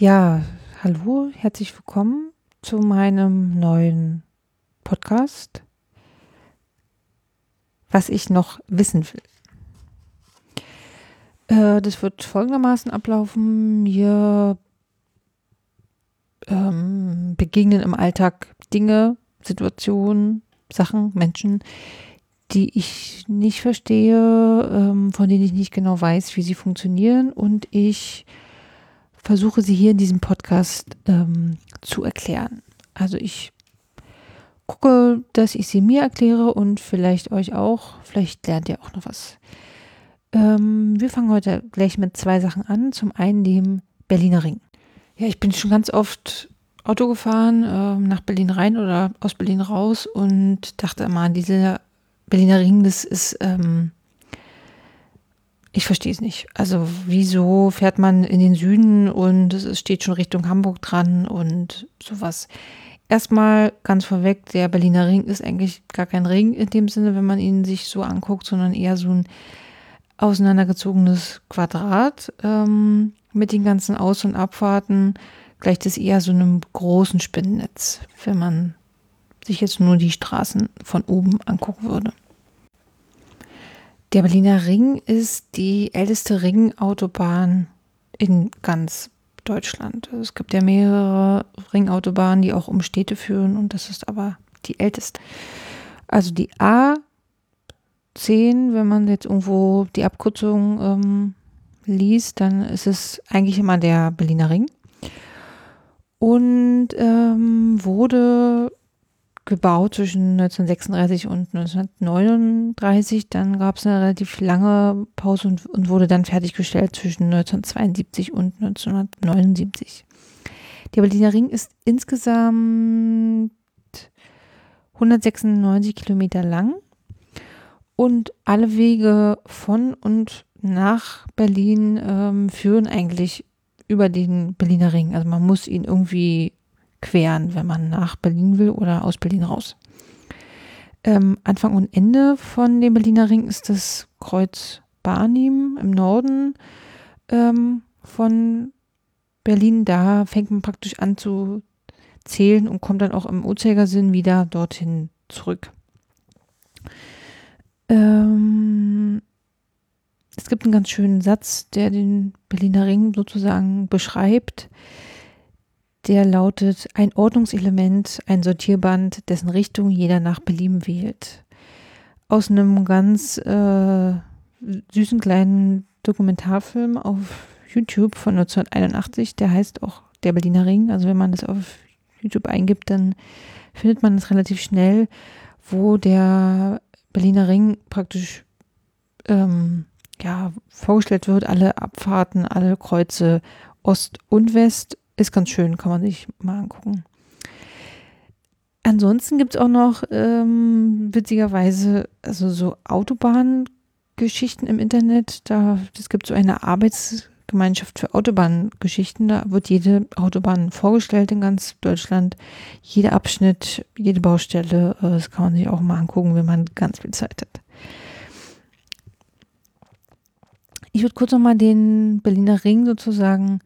Ja, hallo, herzlich willkommen zu meinem neuen Podcast, was ich noch wissen will. Äh, das wird folgendermaßen ablaufen. Mir ähm, begegnen im Alltag Dinge, Situationen, Sachen, Menschen, die ich nicht verstehe, ähm, von denen ich nicht genau weiß, wie sie funktionieren und ich versuche sie hier in diesem Podcast ähm, zu erklären. Also ich gucke, dass ich sie mir erkläre und vielleicht euch auch. Vielleicht lernt ihr auch noch was. Ähm, wir fangen heute gleich mit zwei Sachen an. Zum einen dem Berliner Ring. Ja, ich bin schon ganz oft Auto gefahren, äh, nach Berlin rein oder aus Berlin raus und dachte immer, dieser Berliner Ring, das ist ähm, ich verstehe es nicht. Also wieso fährt man in den Süden und es steht schon Richtung Hamburg dran und sowas. Erstmal ganz vorweg, der Berliner Ring ist eigentlich gar kein Ring in dem Sinne, wenn man ihn sich so anguckt, sondern eher so ein auseinandergezogenes Quadrat ähm, mit den ganzen Aus- und Abfahrten. Gleicht es eher so einem großen Spinnennetz, wenn man sich jetzt nur die Straßen von oben angucken würde. Der Berliner Ring ist die älteste Ringautobahn in ganz Deutschland. Es gibt ja mehrere Ringautobahnen, die auch um Städte führen und das ist aber die älteste. Also die A10, wenn man jetzt irgendwo die Abkürzung ähm, liest, dann ist es eigentlich immer der Berliner Ring. Und ähm, wurde gebaut zwischen 1936 und 1939. Dann gab es eine relativ lange Pause und, und, wurde dann fertiggestellt zwischen 1972 und 1979. Der Berliner Ring ist insgesamt 196 Kilometer lang und alle Wege von und nach Berlin ähm, führen eigentlich über den Berliner Ring. Also man muss ihn irgendwie queren, wenn man nach Berlin will oder aus Berlin raus. Ähm, Anfang und Ende von dem Berliner Ring ist das Kreuz Barnim im Norden ähm, von Berlin. Da fängt man praktisch an zu zählen und kommt dann auch im Uhrzeigersinn wieder dorthin zurück. Ähm, es gibt einen ganz schönen Satz, der den Berliner Ring sozusagen beschreibt. Der lautet ein Ordnungselement, ein Sortierband, dessen Richtung jeder nach Belieben wählt. Aus einem ganz äh, süßen kleinen Dokumentarfilm auf YouTube von 1981, der heißt auch Der Berliner Ring. Also wenn man das auf YouTube eingibt, dann findet man es relativ schnell, wo der Berliner Ring praktisch ähm, ja, vorgestellt wird, alle Abfahrten, alle Kreuze Ost und West ist ganz schön, kann man sich mal angucken. Ansonsten gibt es auch noch ähm, witzigerweise also so Autobahngeschichten im Internet. Da es gibt so eine Arbeitsgemeinschaft für Autobahngeschichten. Da wird jede Autobahn vorgestellt in ganz Deutschland. Jeder Abschnitt, jede Baustelle. Äh, das kann man sich auch mal angucken, wenn man ganz viel Zeit hat. Ich würde kurz nochmal den Berliner Ring sozusagen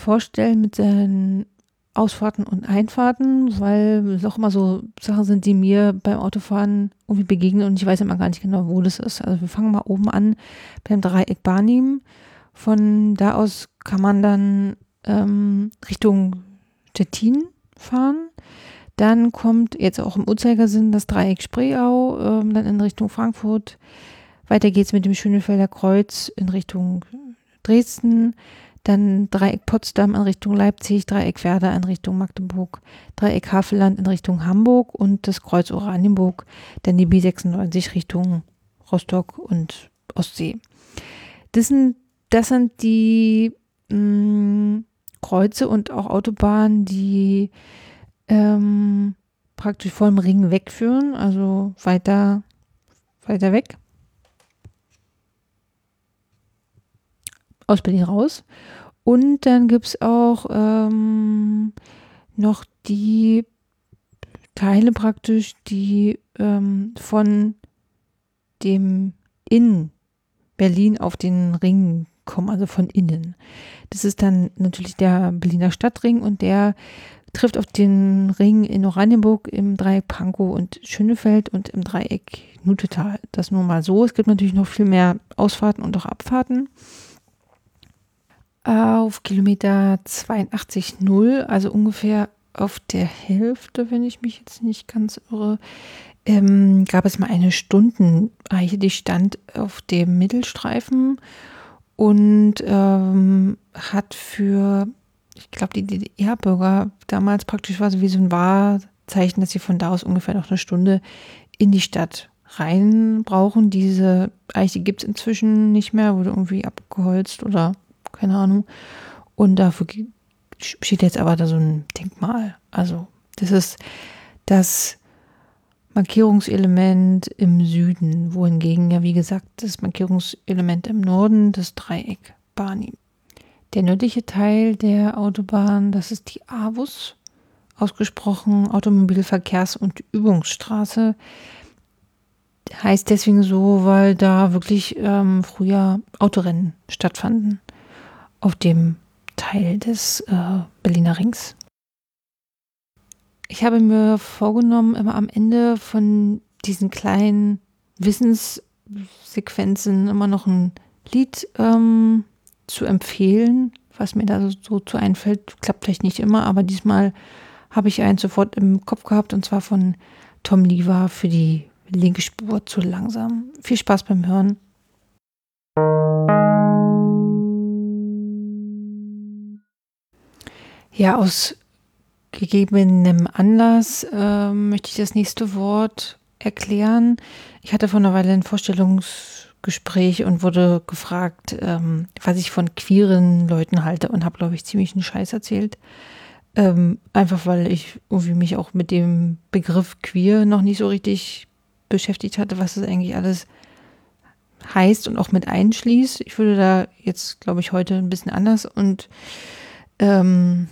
vorstellen mit seinen Ausfahrten und Einfahrten, weil es auch immer so Sachen sind, die mir beim Autofahren irgendwie begegnen und ich weiß immer gar nicht genau, wo das ist. Also wir fangen mal oben an beim Dreieck Barnim. Von da aus kann man dann ähm, Richtung Stettin fahren. Dann kommt jetzt auch im Uhrzeigersinn das Dreieck Spreeau, ähm, dann in Richtung Frankfurt. Weiter geht es mit dem Schönefelder Kreuz in Richtung Dresden. Dann Dreieck Potsdam in Richtung Leipzig, Dreieck Werder in Richtung Magdeburg, Dreieck Havelland in Richtung Hamburg und das Kreuz Oranienburg, dann die B96 Richtung Rostock und Ostsee. Das sind, das sind die mh, mm, Kreuze und auch Autobahnen, die ähm, praktisch vom Ring wegführen, also weiter, weiter weg. Aus Berlin raus. Und dann gibt es auch ähm, noch die Teile praktisch, die ähm, von dem in Berlin auf den Ring kommen, also von innen. Das ist dann natürlich der Berliner Stadtring und der trifft auf den Ring in Oranienburg im Dreieck Pankow und Schönefeld und im Dreieck Nutetal. Das nur mal so. Es gibt natürlich noch viel mehr Ausfahrten und auch Abfahrten. Auf Kilometer 82,0, also ungefähr auf der Hälfte, wenn ich mich jetzt nicht ganz irre, ähm, gab es mal eine Stundeneiche, die stand auf dem Mittelstreifen und ähm, hat für, ich glaube, die DDR-Bürger damals praktisch war so wie so ein Wahrzeichen, dass sie von da aus ungefähr noch eine Stunde in die Stadt rein brauchen. Diese Eiche gibt es inzwischen nicht mehr, wurde irgendwie abgeholzt oder keine Ahnung. Und dafür steht jetzt aber da so ein Denkmal. Also das ist das Markierungselement im Süden, wohingegen ja wie gesagt das Markierungselement im Norden das Dreieck Bani. Der nördliche Teil der Autobahn, das ist die AWUS, ausgesprochen Automobilverkehrs- und Übungsstraße. Heißt deswegen so, weil da wirklich ähm, früher Autorennen stattfanden auf dem Teil des äh, Berliner Rings. Ich habe mir vorgenommen, immer am Ende von diesen kleinen Wissenssequenzen immer noch ein Lied ähm, zu empfehlen, was mir da so, so zu einfällt. Klappt vielleicht nicht immer, aber diesmal habe ich einen sofort im Kopf gehabt und zwar von Tom Lever für die linke Spur zu langsam. Viel Spaß beim Hören. Ja, aus gegebenem Anlass äh, möchte ich das nächste Wort erklären. Ich hatte vor einer Weile ein Vorstellungsgespräch und wurde gefragt, ähm, was ich von queeren Leuten halte und habe, glaube ich, ziemlich einen Scheiß erzählt. Ähm, einfach weil ich irgendwie mich auch mit dem Begriff queer noch nicht so richtig beschäftigt hatte, was das eigentlich alles heißt und auch mit einschließt. Ich würde da jetzt, glaube ich, heute ein bisschen anders und ähm,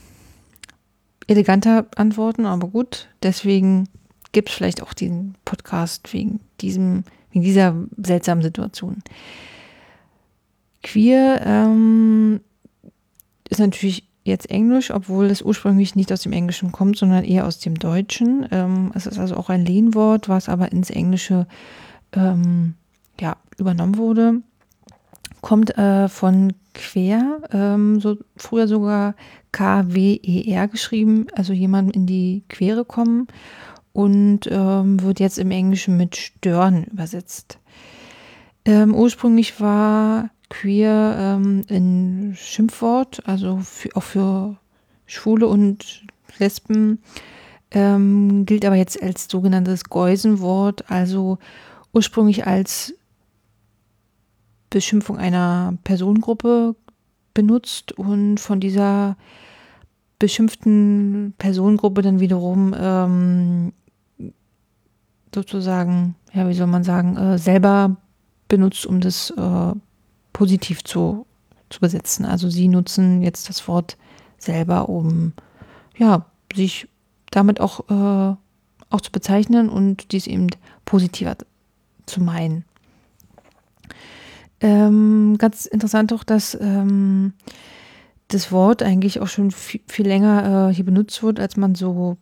eleganter antworten, aber gut. Deswegen gibt es vielleicht auch diesen Podcast wegen diesem, wegen dieser seltsamen Situation. Queer ähm, ist natürlich jetzt Englisch, obwohl es ursprünglich nicht aus dem Englischen kommt, sondern eher aus dem Deutschen. Ähm, es ist also auch ein Lehnwort, was aber ins Englische ähm, ja, übernommen wurde. Kommt äh, von quer, ähm, so früher sogar K-W-E-R geschrieben, also jemand in die Quere kommen und ähm, wird jetzt im Englischen mit stören übersetzt. Ähm, ursprünglich war queer ähm, ein Schimpfwort, also für, auch für Schwule und Lesben, ähm, gilt aber jetzt als sogenanntes Geusenwort, also ursprünglich als Beschimpfung einer Personengruppe benutzt und von dieser beschimpften Personengruppe dann wiederum ähm, sozusagen, ja, wie soll man sagen, äh, selber benutzt, um das äh, positiv zu, zu besetzen. Also sie nutzen jetzt das Wort selber, um ja, sich damit auch, äh, auch zu bezeichnen und dies eben positiver zu meinen. Ähm, ganz interessant auch, dass ähm, das Wort eigentlich auch schon viel, viel länger äh, hier benutzt wird, als man so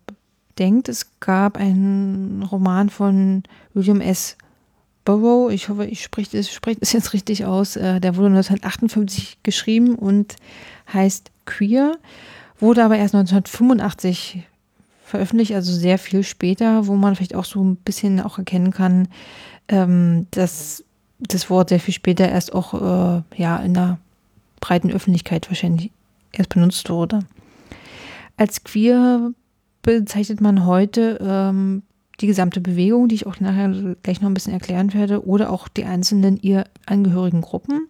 denkt. Es gab einen Roman von William S. Burroughs, ich hoffe, ich spreche das, spreche das jetzt richtig aus, äh, der wurde 1958 geschrieben und heißt Queer, wurde aber erst 1985 veröffentlicht, also sehr viel später, wo man vielleicht auch so ein bisschen auch erkennen kann, ähm, dass das Wort sehr viel später erst auch äh, ja, in der breiten Öffentlichkeit wahrscheinlich erst benutzt wurde. Als queer bezeichnet man heute ähm, die gesamte Bewegung, die ich auch nachher gleich noch ein bisschen erklären werde, oder auch die einzelnen ihr angehörigen Gruppen.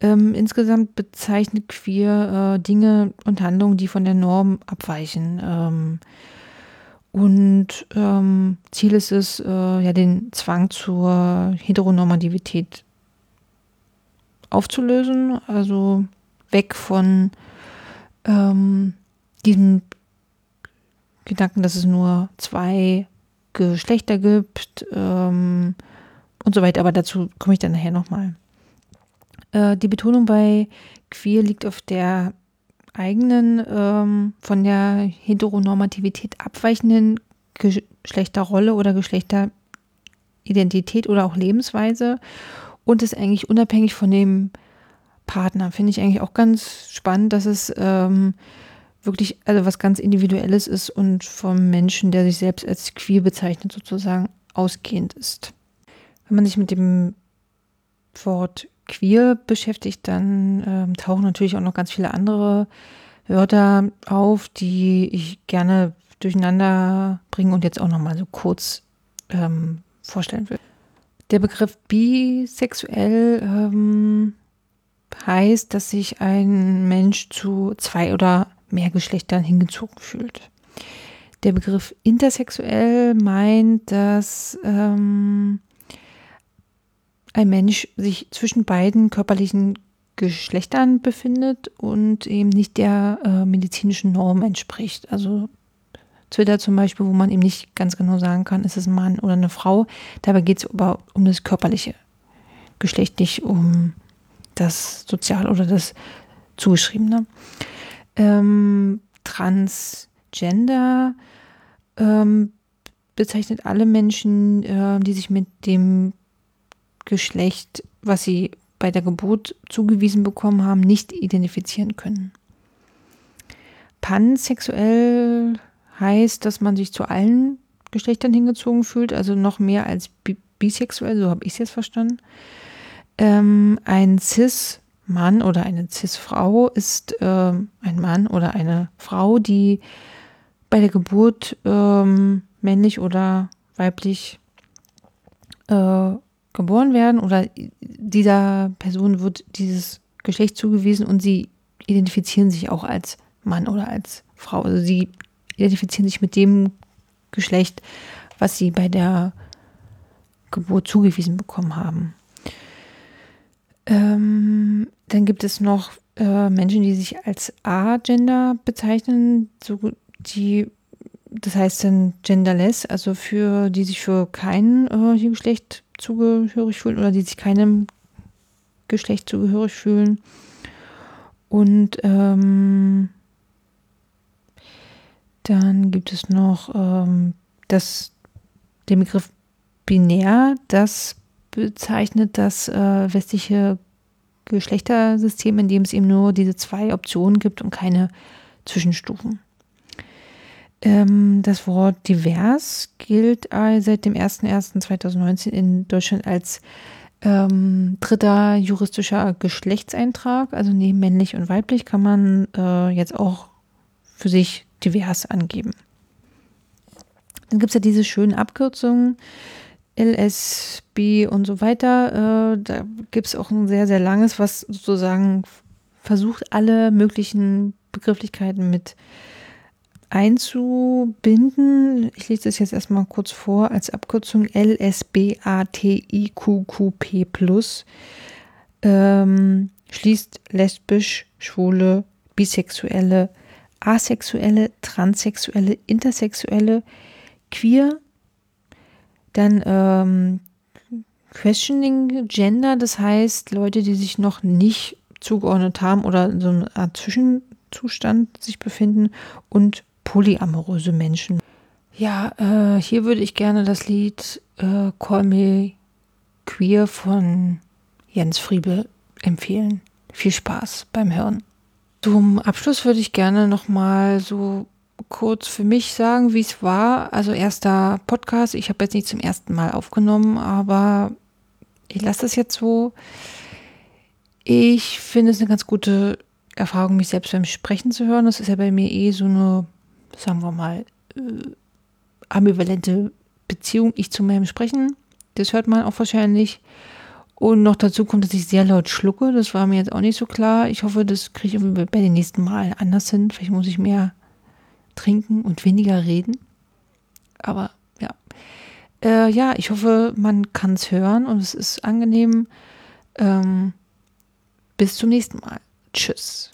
Ähm, insgesamt bezeichnet queer äh, Dinge und Handlungen, die von der Norm abweichen. Ähm, und ähm, Ziel ist es, äh, ja, den Zwang zur Heteronormativität aufzulösen, also weg von ähm, diesem Gedanken, dass es nur zwei Geschlechter gibt ähm, und so weiter. Aber dazu komme ich dann nachher nochmal. Äh, die Betonung bei queer liegt auf der eigenen, ähm, von der Heteronormativität abweichenden Geschlechterrolle oder Geschlechteridentität oder auch Lebensweise und ist eigentlich unabhängig von dem Partner. Finde ich eigentlich auch ganz spannend, dass es ähm, wirklich also was ganz Individuelles ist und vom Menschen, der sich selbst als queer bezeichnet, sozusagen ausgehend ist. Wenn man sich mit dem Wort queer beschäftigt, dann ähm, tauchen natürlich auch noch ganz viele andere Wörter auf, die ich gerne durcheinander bringen und jetzt auch noch mal so kurz ähm, vorstellen will. Der Begriff bisexuell ähm, heißt, dass sich ein Mensch zu zwei oder mehr Geschlechtern hingezogen fühlt. Der Begriff intersexuell meint, dass ähm, ein Mensch sich zwischen beiden körperlichen Geschlechtern befindet und eben nicht der äh, medizinischen Norm entspricht. Also Twitter zum Beispiel, wo man eben nicht ganz genau sagen kann, ist es ein Mann oder eine Frau. Dabei geht es aber um das körperliche Geschlecht, nicht um das Sozial- oder das Zugeschriebene. Ähm, Transgender ähm, bezeichnet alle Menschen, äh, die sich mit dem Geschlecht, was sie bei der Geburt zugewiesen bekommen haben, nicht identifizieren können. Pansexuell heißt, dass man sich zu allen Geschlechtern hingezogen fühlt, also noch mehr als bisexuell, so habe ich es jetzt verstanden. Ähm, ein Cis-Mann oder eine Cis-Frau ist ähm, ein Mann oder eine Frau, die bei der Geburt ähm, männlich oder weiblich äh, geboren werden oder dieser Person wird dieses Geschlecht zugewiesen und sie identifizieren sich auch als Mann oder als Frau. Also sie identifizieren sich mit dem Geschlecht, was sie bei der Geburt zugewiesen bekommen haben. Ähm, dann gibt es noch äh, Menschen, die sich als A-Gender bezeichnen, so, die, das heißt dann genderless, also für die sich für kein äh, Geschlecht zugehörig fühlen oder die sich keinem Geschlecht zugehörig fühlen. Und ähm, dann gibt es noch ähm, das, den Begriff binär, das bezeichnet das äh, westliche Geschlechtersystem, in dem es eben nur diese zwei Optionen gibt und keine Zwischenstufen. Ähm, das Wort divers gilt äh, seit dem 01.01.2019 in Deutschland als ähm, dritter juristischer Geschlechtseintrag. Also neben männlich und weiblich kann man äh, jetzt auch für sich divers angeben. Dann gibt es ja diese schönen Abkürzungen, LSB und so weiter. Äh, da gibt es auch ein sehr, sehr langes, was sozusagen versucht, alle möglichen Begrifflichkeiten mit einzubinden. Ich lese das jetzt erstmal kurz vor als Abkürzung. LSBATIQQP ähm, schließt lesbisch, schwule, bisexuelle, asexuelle, transsexuelle, intersexuelle, queer, dann ähm, Questioning Gender, das heißt Leute, die sich noch nicht zugeordnet haben oder in so einer Art Zwischenzustand sich befinden und polyamoröse Menschen. Ja, äh, hier würde ich gerne das Lied äh, Call Me Queer von Jens Friebe empfehlen. Viel Spaß beim Hören. Zum Abschluss würde ich gerne nochmal so kurz für mich sagen, wie es war. Also erster Podcast. Ich habe jetzt nicht zum ersten Mal aufgenommen, aber ich lasse das jetzt so. Ich finde es eine ganz gute Erfahrung, mich selbst beim Sprechen zu hören. Das ist ja bei mir eh so eine sagen wir mal, äh, ambivalente Beziehung, ich zu meinem Sprechen. Das hört man auch wahrscheinlich. Und noch dazu kommt, dass ich sehr laut schlucke. Das war mir jetzt auch nicht so klar. Ich hoffe, das kriege ich bei den nächsten Malen anders hin. Vielleicht muss ich mehr trinken und weniger reden. Aber ja. Äh, ja, ich hoffe, man kann es hören und es ist angenehm. Ähm, bis zum nächsten Mal. Tschüss.